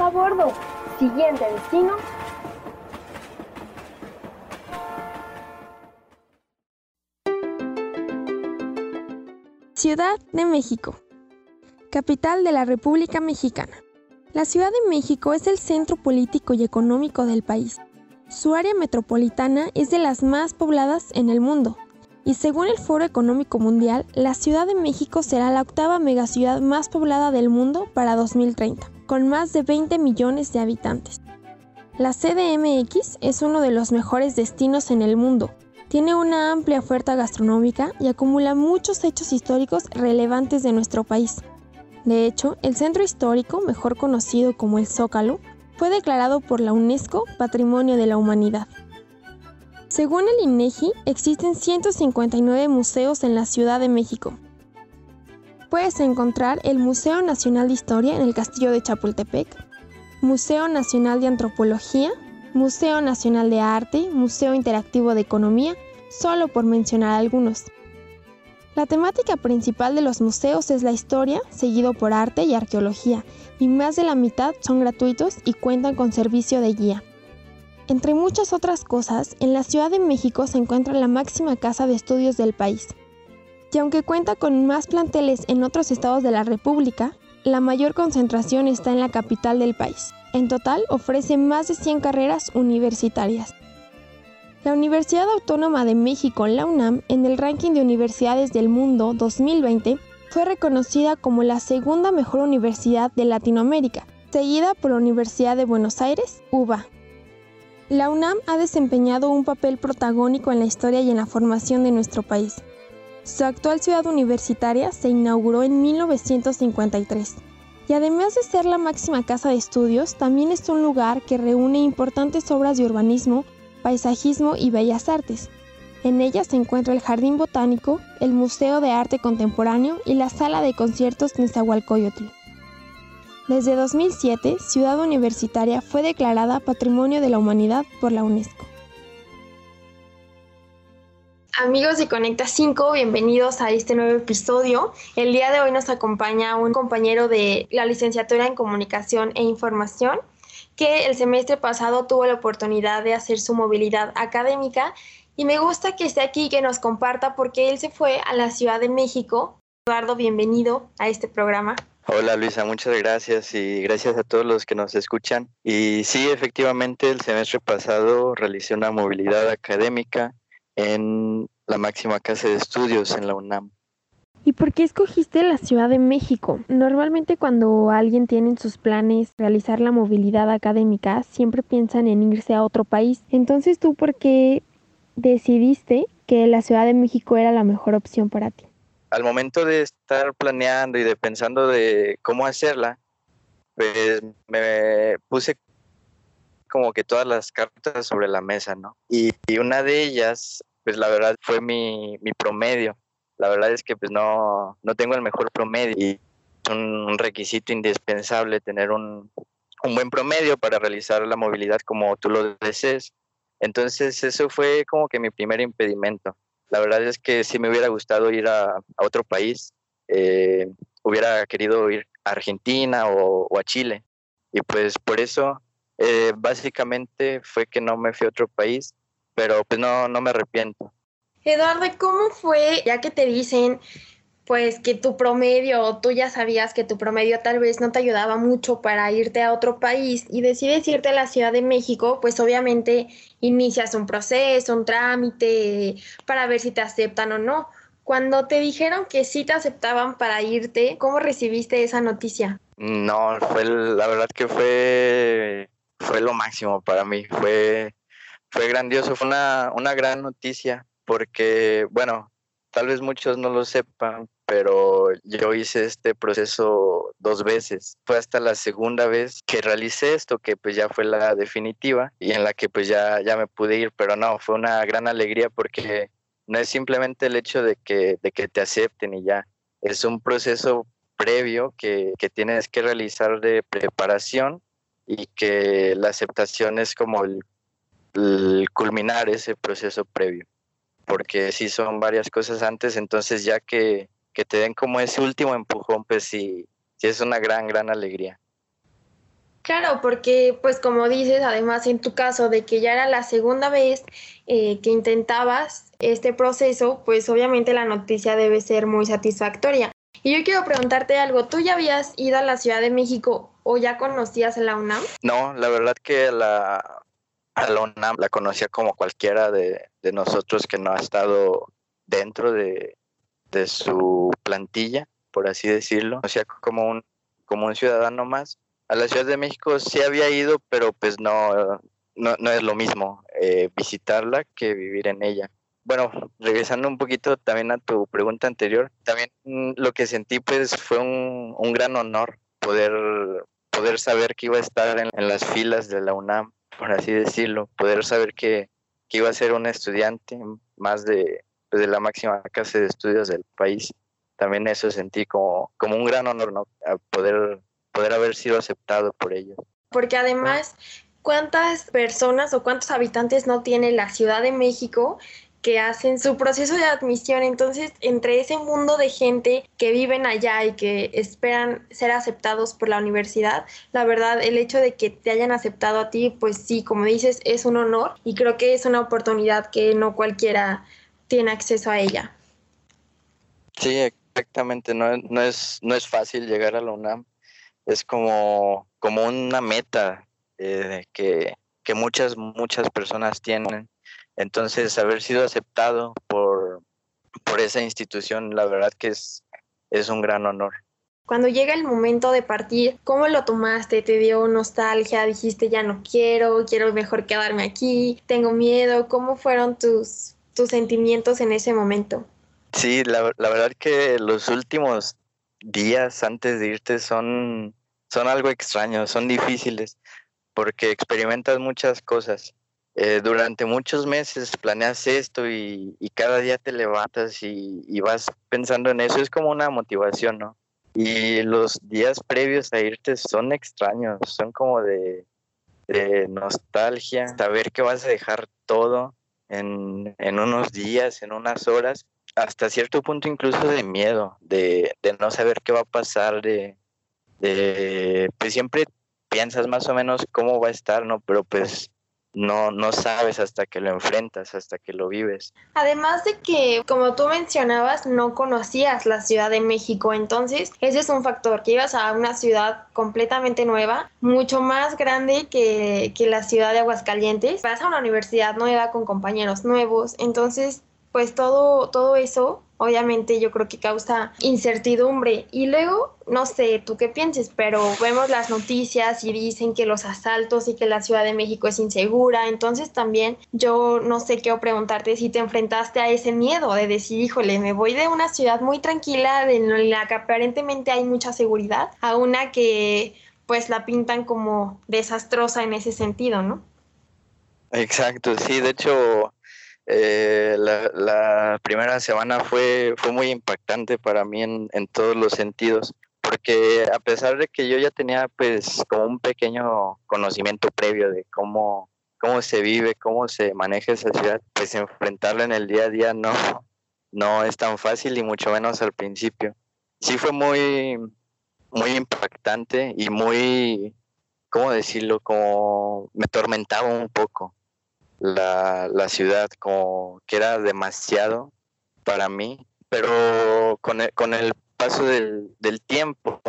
A bordo. Siguiente destino. Ciudad de México, capital de la República Mexicana. La Ciudad de México es el centro político y económico del país. Su área metropolitana es de las más pobladas en el mundo, y según el Foro Económico Mundial, la Ciudad de México será la octava megaciudad más poblada del mundo para 2030, con más de 20 millones de habitantes. La CDMX es uno de los mejores destinos en el mundo. Tiene una amplia oferta gastronómica y acumula muchos hechos históricos relevantes de nuestro país. De hecho, el centro histórico, mejor conocido como el Zócalo, fue declarado por la UNESCO Patrimonio de la Humanidad. Según el INEGI, existen 159 museos en la Ciudad de México. Puedes encontrar el Museo Nacional de Historia en el Castillo de Chapultepec, Museo Nacional de Antropología, Museo Nacional de Arte, Museo Interactivo de Economía, solo por mencionar algunos. La temática principal de los museos es la historia, seguido por arte y arqueología, y más de la mitad son gratuitos y cuentan con servicio de guía. Entre muchas otras cosas, en la Ciudad de México se encuentra la máxima casa de estudios del país. Y aunque cuenta con más planteles en otros estados de la República, la mayor concentración está en la capital del país. En total ofrece más de 100 carreras universitarias. La Universidad Autónoma de México, la UNAM, en el ranking de universidades del mundo 2020, fue reconocida como la segunda mejor universidad de Latinoamérica, seguida por la Universidad de Buenos Aires, UBA. La UNAM ha desempeñado un papel protagónico en la historia y en la formación de nuestro país. Su actual ciudad universitaria se inauguró en 1953 y además de ser la máxima casa de estudios, también es un lugar que reúne importantes obras de urbanismo paisajismo y bellas artes. En ella se encuentra el Jardín Botánico, el Museo de Arte Contemporáneo y la Sala de Conciertos Nezahualcóyotl. Desde 2007, Ciudad Universitaria fue declarada Patrimonio de la Humanidad por la UNESCO. Amigos de Conecta 5, bienvenidos a este nuevo episodio. El día de hoy nos acompaña un compañero de la licenciatura en Comunicación e Información, que el semestre pasado tuvo la oportunidad de hacer su movilidad académica y me gusta que esté aquí y que nos comparta porque él se fue a la Ciudad de México. Eduardo, bienvenido a este programa. Hola Luisa, muchas gracias y gracias a todos los que nos escuchan. Y sí, efectivamente, el semestre pasado realicé una movilidad académica en la máxima casa de estudios en la UNAM. ¿Y por qué escogiste la Ciudad de México? Normalmente cuando alguien tiene en sus planes realizar la movilidad académica, siempre piensan en irse a otro país. Entonces, ¿tú por qué decidiste que la Ciudad de México era la mejor opción para ti? Al momento de estar planeando y de pensando de cómo hacerla, pues me puse como que todas las cartas sobre la mesa, ¿no? Y, una de ellas, pues la verdad fue mi, mi promedio la verdad es que pues no, no tengo el mejor promedio y es un requisito indispensable tener un, un buen promedio para realizar la movilidad como tú lo desees. Entonces eso fue como que mi primer impedimento. La verdad es que si me hubiera gustado ir a, a otro país, eh, hubiera querido ir a Argentina o, o, a Chile. Y pues por eso eh, básicamente fue que no me fui a otro país, pero pues no, no me arrepiento. Eduardo, ¿cómo fue, ya que te dicen, pues que tu promedio, tú ya sabías que tu promedio tal vez no te ayudaba mucho para irte a otro país y decides irte a la Ciudad de México, pues obviamente inicias un proceso, un trámite para ver si te aceptan o no. Cuando te dijeron que sí te aceptaban para irte, ¿cómo recibiste esa noticia? No, fue la verdad que fue fue lo máximo para mí, fue fue grandioso, fue una, una gran noticia porque, bueno, tal vez muchos no lo sepan, pero yo hice este proceso dos veces. Fue hasta la segunda vez que realicé esto, que pues ya fue la definitiva y en la que pues ya, ya me pude ir, pero no, fue una gran alegría porque no es simplemente el hecho de que, de que te acepten y ya, es un proceso previo que, que tienes que realizar de preparación y que la aceptación es como el, culminar ese proceso previo, porque si son varias cosas antes, entonces ya que, que te den como ese último empujón, pues sí, sí es una gran, gran alegría. Claro, porque pues como dices, además en tu caso de que ya era la segunda vez eh, que intentabas este proceso, pues obviamente la noticia debe ser muy satisfactoria. Y yo quiero preguntarte algo, ¿tú ya habías ido a la Ciudad de México o ya conocías la UNAM? No, la verdad que la, a la UNAM la conocía como cualquiera de, de nosotros que no ha estado dentro de, de, su plantilla, por así decirlo. O sea, como un, como un ciudadano más a la Ciudad de México sí había ido, pero pues no, no, es lo mismo eh, visitarla que vivir en ella. Bueno, regresando un poquito también a tu pregunta anterior, también mm, lo que sentí pues fue un, un gran honor poder, poder saber que iba a estar en, las filas de la UNAM, por así decirlo, poder saber que, que iba a ser un estudiante más de, pues, de la máxima casa de estudios del país. También eso sentí como, como un gran honor, ¿no? A poder poder haber sido aceptado por ellos. Porque además, ¿cuántas personas o cuántos habitantes no tiene la Ciudad de México que hacen su proceso de admisión. Entonces, entre ese mundo de gente que viven allá y que esperan ser aceptados por la universidad, la verdad, el hecho de que te hayan aceptado a ti, pues sí, como dices, es un honor y creo que es una oportunidad que no cualquiera tiene acceso a ella. Sí, exactamente. No, no, es, no es fácil llegar a la UNAM es como, como una meta eh, que, que, muchas, muchas personas tienen. Entonces, haber sido aceptado por, por esa institución, la verdad que es, es un gran honor. Cuando llega el momento de partir, ¿cómo lo tomaste? ¿Te dio nostalgia? ¿Dijiste ya no quiero? ¿Quiero mejor quedarme aquí? ¿Tengo miedo? ¿Cómo fueron tus, tus sentimientos en ese momento? Sí, la, la verdad que los últimos días antes de irte son, son algo extraños, son difíciles, porque experimentas muchas cosas. Eh, durante muchos meses planeas esto y, cada día te levantas y, vas pensando en eso, es como una motivación, ¿no? Y los días previos a irte son extraños, son como de, nostalgia, saber que vas a dejar todo en, en unos días, en unas horas, hasta cierto punto incluso de miedo, de, no saber qué va a pasar, de, pues siempre piensas más o menos cómo va a estar, ¿no? Pero pues no, no sabes hasta que lo enfrentas, hasta que lo vives. Además de que, como tú mencionabas, no conocías la Ciudad de México, entonces ese es un factor, que ibas a una ciudad completamente nueva, mucho más grande que, que la ciudad de Aguascalientes, vas a una universidad nueva con compañeros nuevos, entonces pues todo, todo eso obviamente yo creo que causa incertidumbre. Y luego, no sé, tú qué pienses, pero vemos las noticias y dicen que los asaltos y que la Ciudad de México es insegura. Entonces también yo no sé qué preguntarte si te enfrentaste a ese miedo de decir, híjole, me voy de una ciudad muy tranquila, en la que aparentemente hay mucha seguridad, a una que pues la pintan como desastrosa en ese sentido, ¿no? Exacto, sí, de hecho eh, la, primera semana fue, fue muy impactante para mí en, todos los sentidos, porque a pesar de que yo ya tenía pues como un pequeño conocimiento previo de cómo, cómo se vive, cómo se maneja esa ciudad, pues enfrentarlo en el día a día no, no es tan fácil y mucho menos al principio. Sí fue muy, muy impactante y muy, ¿cómo decirlo? Como me tormentaba un poco la, la ciudad, como que era demasiado para mí, pero con el, con el paso del, del tiempo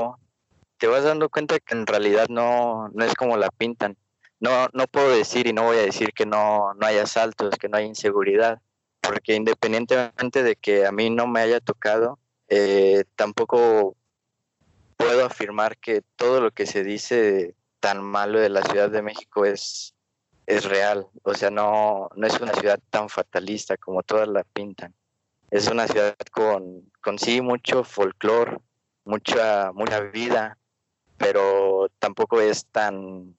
te vas dando cuenta que en realidad no, no es como la pintan. No, no puedo decir y no voy a decir que no, no hay asaltos, que no hay inseguridad, porque independientemente de que a mí no me haya tocado, eh, tampoco puedo afirmar que todo lo que se dice tan malo de la Ciudad de México es, es real, o sea, no, no es una ciudad tan fatalista como todas la pintan. Es una ciudad con, con sí mucho folclore, mucha, mucha vida, pero tampoco es tan,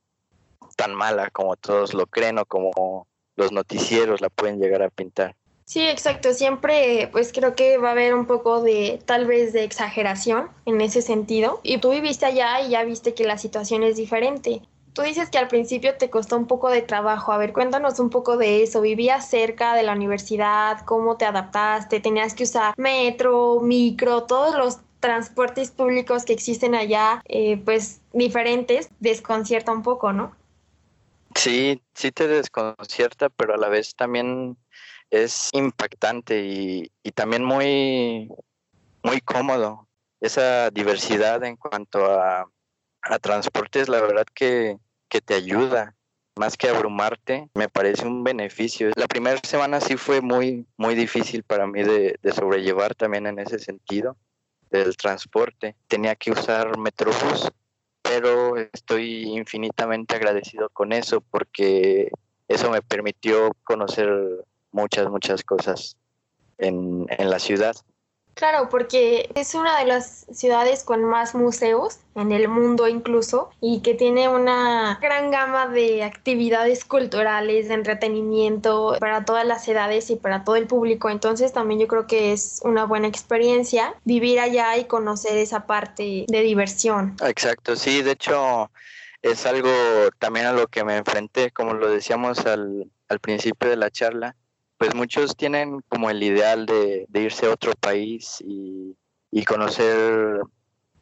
tan mala como todos lo creen o como los noticieros la pueden llegar a pintar. Sí, exacto. Siempre, pues creo que va a haber un poco de, tal vez, de exageración en ese sentido. Y tú viviste allá y ya viste que la situación es diferente. Tú dices que al principio te costó un poco de trabajo. A ver, cuéntanos un poco de eso. ¿Vivías cerca de la universidad? ¿Cómo te adaptaste? ¿Tenías que usar metro, micro, todos los transportes públicos que existen allá, eh, pues diferentes? Desconcierta un poco, ¿no? Sí, sí te desconcierta, pero a la vez también es impactante y, también muy, muy cómodo. Esa diversidad en cuanto a, a transportes, la verdad que, que te ayuda más que abrumarte, me parece un beneficio. La primera semana sí fue muy, muy difícil para mí de, de, sobrellevar también en ese sentido del transporte. Tenía que usar Metrobús, pero estoy infinitamente agradecido con eso porque eso me permitió conocer muchas, muchas cosas en, en la ciudad. Claro, porque es una de las ciudades con más museos en el mundo incluso y que tiene una gran gama de actividades culturales, de entretenimiento para todas las edades y para todo el público. Entonces también yo creo que es una buena experiencia vivir allá y conocer esa parte de diversión. Exacto, sí, de hecho es algo también a lo que me enfrenté, como lo decíamos al, al principio de la charla pues muchos tienen como el ideal de, irse a otro país y, conocer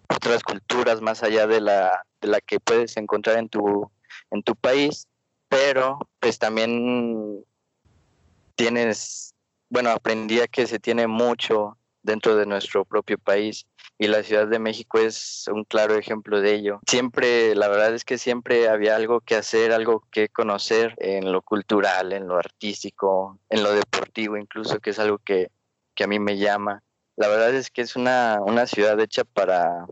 otras culturas más allá de la, de la que puedes encontrar en tu, en tu país, pero pues también tienes, bueno, aprendí a que se tiene mucho dentro de nuestro propio país y la Ciudad de México es un claro ejemplo de ello. Siempre, la verdad es que siempre había algo que hacer, algo que conocer en lo cultural, en lo artístico, en lo deportivo incluso, que es algo que, a mí me llama. La verdad es que es una, una ciudad hecha para,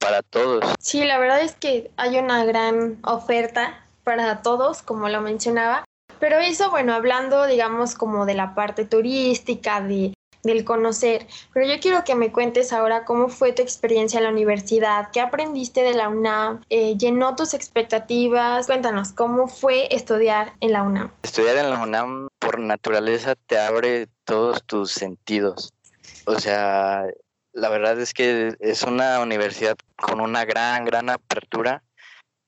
para todos. Sí, la verdad es que hay una gran oferta para todos, como lo mencionaba. Pero eso, bueno, hablando, digamos, como de la parte turística, de del conocer. Pero yo quiero que me cuentes ahora cómo fue tu experiencia en la universidad, qué aprendiste de la UNAM, eh, llenó tus expectativas. Cuéntanos, ¿cómo fue estudiar en la UNAM? Estudiar en la UNAM por naturaleza te abre todos tus sentidos. O sea, la verdad es que es una universidad con una gran, gran apertura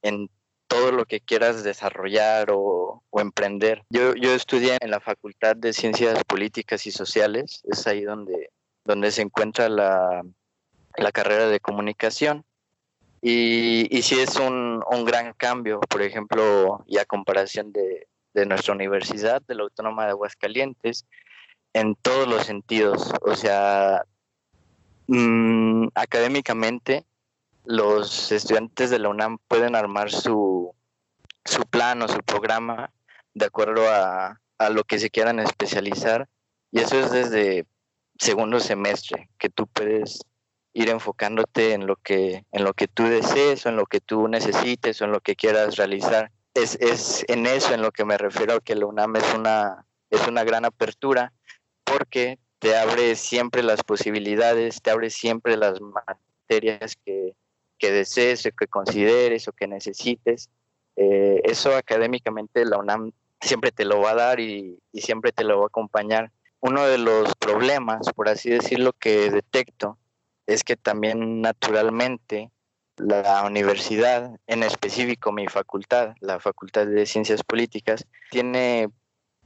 en todo lo que quieras desarrollar o, emprender. Yo, yo estudié en la Facultad de Ciencias Políticas y Sociales, es ahí donde, donde se encuentra la, la carrera de comunicación. Y, y sí es un, un, gran cambio, por ejemplo, y a comparación de, de nuestra universidad, de la Autónoma de Aguascalientes, en todos los sentidos. O sea, mmm, académicamente los estudiantes de la UNAM pueden armar su, su plan o su programa de acuerdo a, a lo que se quieran especializar. Y eso es desde segundo semestre, que tú puedes ir enfocándote en lo que, en lo que tú desees o en lo que tú necesites o en lo que quieras realizar. Es, es en eso en lo que me refiero que la UNAM es una, es una gran apertura porque te abre siempre las posibilidades, te abre siempre las materias que, que desees o que consideres o que necesites. Eh, eso académicamente la UNAM siempre te lo va a dar y, siempre te lo va a acompañar. Uno de los problemas, por así decirlo, que detecto es que también naturalmente la universidad, en específico mi facultad, la Facultad de Ciencias Políticas, tiene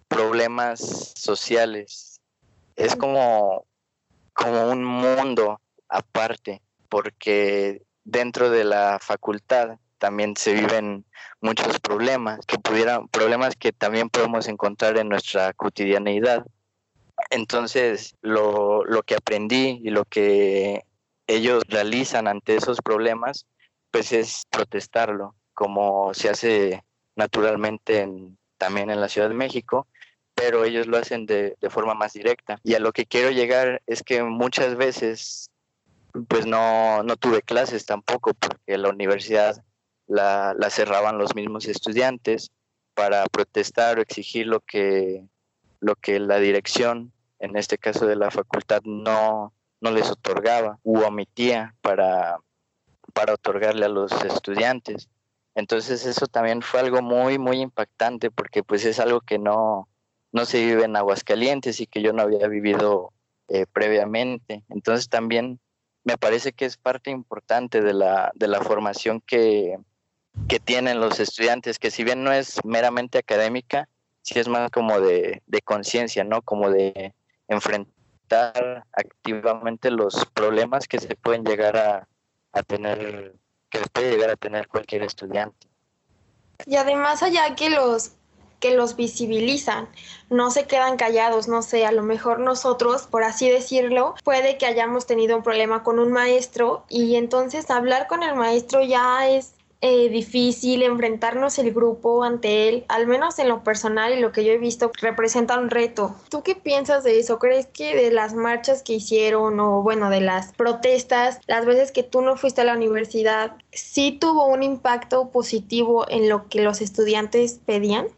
problemas sociales. Es como, como un mundo aparte, porque dentro de la facultad también se viven muchos problemas que pudieran problemas que también podemos encontrar en nuestra cotidianeidad. Entonces lo, lo que aprendí y lo que ellos realizan ante esos problemas pues es protestarlo como se hace naturalmente en, también en la Ciudad de México pero ellos lo hacen de, de forma más directa. Y a lo que quiero llegar es que muchas veces pues no, no tuve clases tampoco porque la universidad la, la, cerraban los mismos estudiantes para protestar o exigir lo que, lo que la dirección en este caso de la facultad, no, no les otorgaba u omitía para, para otorgarle a los estudiantes. Entonces eso también fue algo muy, muy impactante porque pues es algo que no, no se vive en Aguascalientes y que yo no había vivido eh, previamente. Entonces también me parece que es parte importante de la, de la formación que, que tienen los estudiantes, que si bien no es meramente académica, sí es más como de, de conciencia, ¿no? Como de enfrentar activamente los problemas que se pueden llegar a, a tener, que puede llegar a tener cualquier estudiante. Y además allá que los los visibilizan, no se quedan callados, no sé, a lo mejor nosotros, por así decirlo, puede que hayamos tenido un problema con un maestro y entonces hablar con el maestro ya es eh, difícil enfrentarnos el grupo ante él, al menos en lo personal y lo que yo he visto, representa un reto. ¿Tú qué piensas de eso? ¿Crees que de las marchas que hicieron o bueno, de las protestas, las veces que tú no fuiste a la universidad, sí tuvo un impacto positivo en lo que los estudiantes pedían?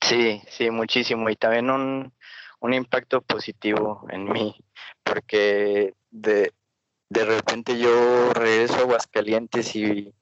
Sí, sí, muchísimo y también un, un impacto positivo en mí, porque de, de repente yo regreso a Aguascalientes y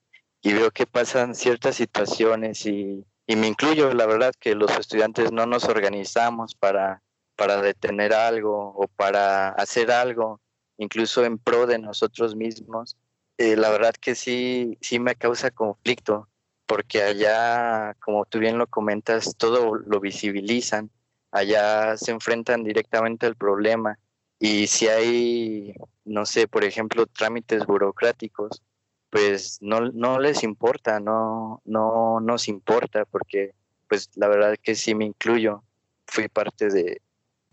y veo que pasan ciertas situaciones y, me incluyo, la verdad, que los estudiantes no nos organizamos para, para detener algo o para hacer algo, incluso en pro de nosotros mismos. Eh, la verdad que sí, sí me causa conflicto, porque allá, como tú bien lo comentas, todo lo visibilizan, allá se enfrentan directamente al problema y si hay, no sé, por ejemplo, trámites burocráticos, pues no, no les importa, no, no nos importa, porque pues la verdad es que sí me incluyo, fui parte de,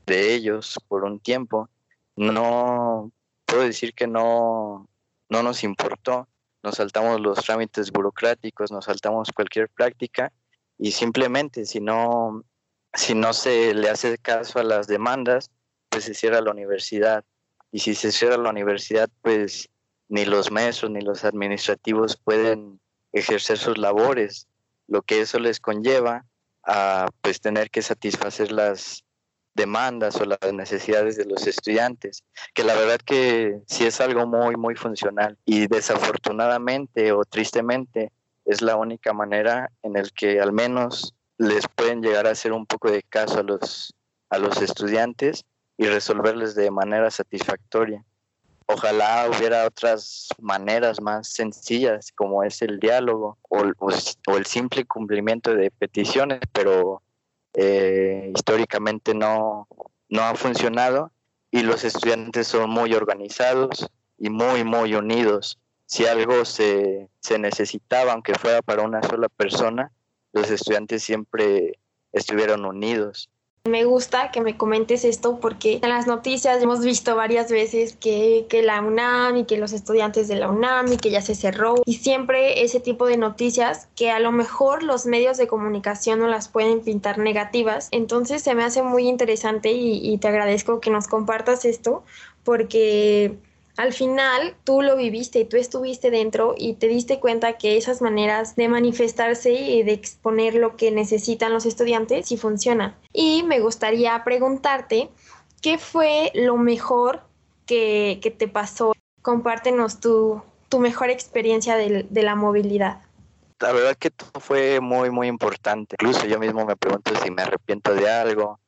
de ellos por un tiempo, no puedo decir que no, no nos importó, nos saltamos los trámites burocráticos, nos saltamos cualquier práctica y simplemente si no, si no se le hace caso a las demandas, pues se cierra la universidad. Y si se cierra la universidad, pues ni los maestros ni los administrativos pueden ejercer sus labores, lo que eso les conlleva a pues tener que satisfacer las demandas o las necesidades de los estudiantes, que la verdad que sí es algo muy muy funcional y desafortunadamente o tristemente es la única manera en el que al menos les pueden llegar a hacer un poco de caso a los a los estudiantes y resolverles de manera satisfactoria. Ojalá hubiera otras maneras más sencillas como es el diálogo o, el simple cumplimiento de peticiones, pero eh, históricamente no, no ha funcionado y los estudiantes son muy organizados y muy, muy unidos. Si algo se, se necesitaba, aunque fuera para una sola persona, los estudiantes siempre estuvieron unidos. Me gusta que me comentes esto porque en las noticias hemos visto varias veces que, que, la UNAM y que los estudiantes de la UNAM y que ya se cerró y siempre ese tipo de noticias que a lo mejor los medios de comunicación no las pueden pintar negativas. Entonces se me hace muy interesante y, y te agradezco que nos compartas esto porque al final tú lo viviste y tú estuviste dentro y te diste cuenta que esas maneras de manifestarse y de exponer lo que necesitan los estudiantes sí funcionan. Y me gustaría preguntarte, ¿qué fue lo mejor que, te pasó? Compártenos tu, tu mejor experiencia de, de la movilidad. La verdad que todo fue muy, muy importante. Incluso yo mismo me pregunto si me arrepiento de algo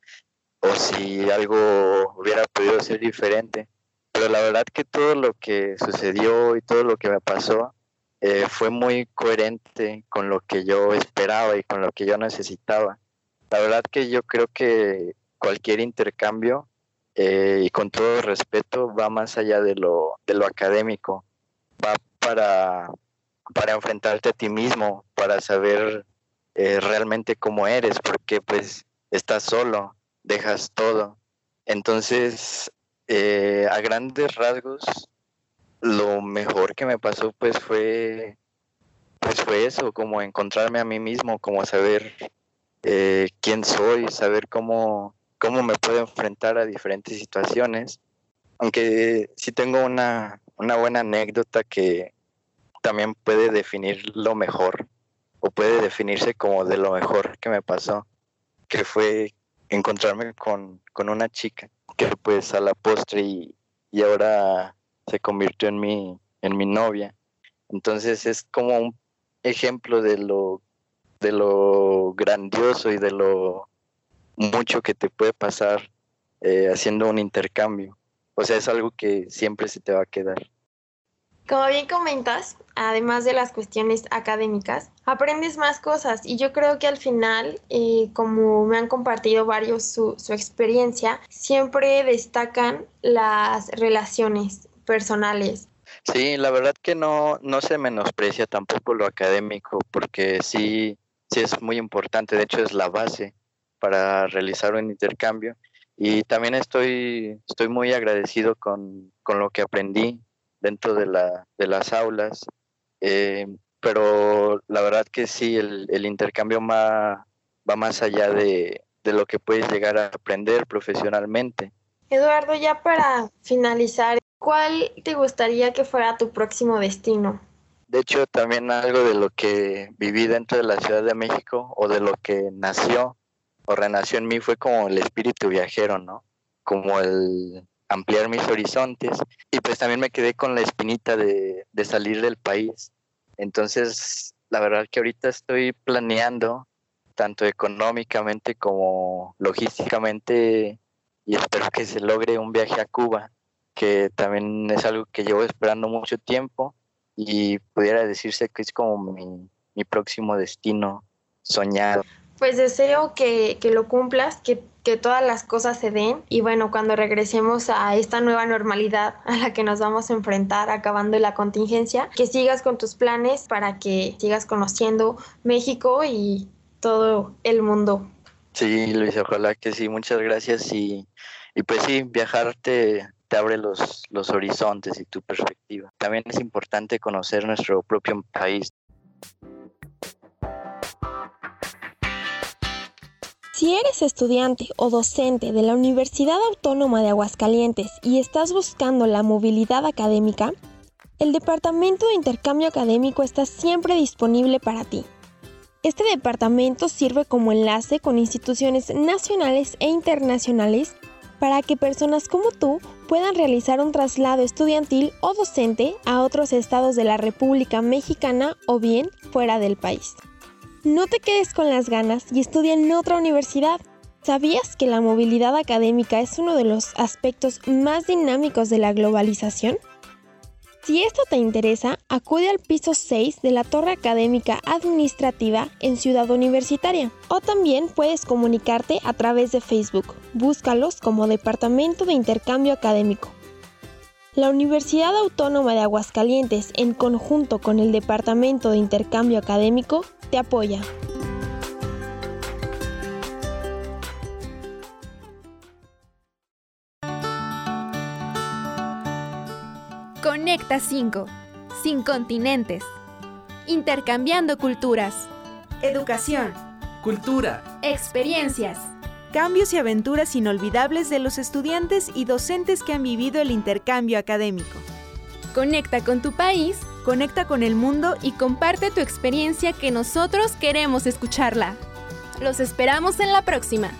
o si algo hubiera podido ser diferente pero la verdad que todo lo que sucedió y todo lo que me pasó eh, fue muy coherente con lo que yo esperaba y con lo que yo necesitaba. La verdad que yo creo que cualquier intercambio eh, y con todo respeto va más allá de lo, de lo académico, va para, para enfrentarte a ti mismo, para saber eh, realmente cómo eres, porque pues estás solo, dejas todo. Entonces, eh, a grandes rasgos, lo mejor que me pasó pues fue, pues fue eso, como encontrarme a mí mismo, como saber eh, quién soy, saber cómo, cómo me puedo enfrentar a diferentes situaciones. Aunque sí tengo una, una buena anécdota que también puede definir lo mejor o puede definirse como de lo mejor que me pasó, que fue encontrarme con, una chica que pues a la postre y, y ahora se convirtió en mi, en mi novia. Entonces es como un ejemplo de lo, de lo grandioso y de lo mucho que te puede pasar eh, haciendo un intercambio. O sea, es algo que siempre se te va a quedar. Como bien comentas, además de las cuestiones académicas, aprendes más cosas y yo creo que al final, eh, como me han compartido varios su, su experiencia, siempre destacan las relaciones personales. Sí, la verdad que no, no se menosprecia tampoco lo académico, porque sí, sí es muy importante, de hecho es la base para realizar un intercambio. Y también estoy, estoy muy agradecido con, lo que aprendí dentro de, la, de las aulas, eh, pero la verdad que sí, el, el intercambio va, va más allá de, de lo que puedes llegar a aprender profesionalmente. Eduardo, ya para finalizar, ¿cuál te gustaría que fuera tu próximo destino? De hecho, también algo de lo que viví dentro de la Ciudad de México o de lo que nació o renació en mí fue como el espíritu viajero, ¿no? Como el ampliar mis horizontes y pues también me quedé con la espinita de, salir del país. Entonces, la verdad que ahorita estoy planeando tanto económicamente como logísticamente y espero que se logre un viaje a Cuba, que también es algo que llevo esperando mucho tiempo y pudiera decirse que es como mi, mi próximo destino soñado. Pues deseo que, que lo cumplas, que, que, todas las cosas se den y bueno, cuando regresemos a esta nueva normalidad a la que nos vamos a enfrentar acabando la contingencia, que sigas con tus planes para que sigas conociendo México y todo el mundo. Sí, Luis, ojalá que sí, muchas gracias y, y pues sí, viajar te, te abre los, los horizontes y tu perspectiva. También es importante conocer nuestro propio país. Si eres estudiante o docente de la Universidad Autónoma de Aguascalientes y estás buscando la movilidad académica, el Departamento de Intercambio Académico está siempre disponible para ti. Este departamento sirve como enlace con instituciones nacionales e internacionales para que personas como tú puedan realizar un traslado estudiantil o docente a otros estados de la República Mexicana o bien fuera del país. No te quedes con las ganas y estudia en otra universidad. ¿Sabías que la movilidad académica es uno de los aspectos más dinámicos de la globalización? Si esto te interesa, acude al piso 6 de la Torre Académica Administrativa en Ciudad Universitaria o también puedes comunicarte a través de Facebook. Búscalos como Departamento de Intercambio Académico. La Universidad Autónoma de Aguascalientes, en conjunto con el Departamento de Intercambio Académico, te apoya. Conecta 5. Sin continentes. Intercambiando culturas. Educación. Cultura. Experiencias. Cambios y aventuras inolvidables de los estudiantes y docentes que han vivido el intercambio académico. Conecta con tu país. Conecta con el mundo y comparte tu experiencia que nosotros queremos escucharla. Los esperamos en la próxima.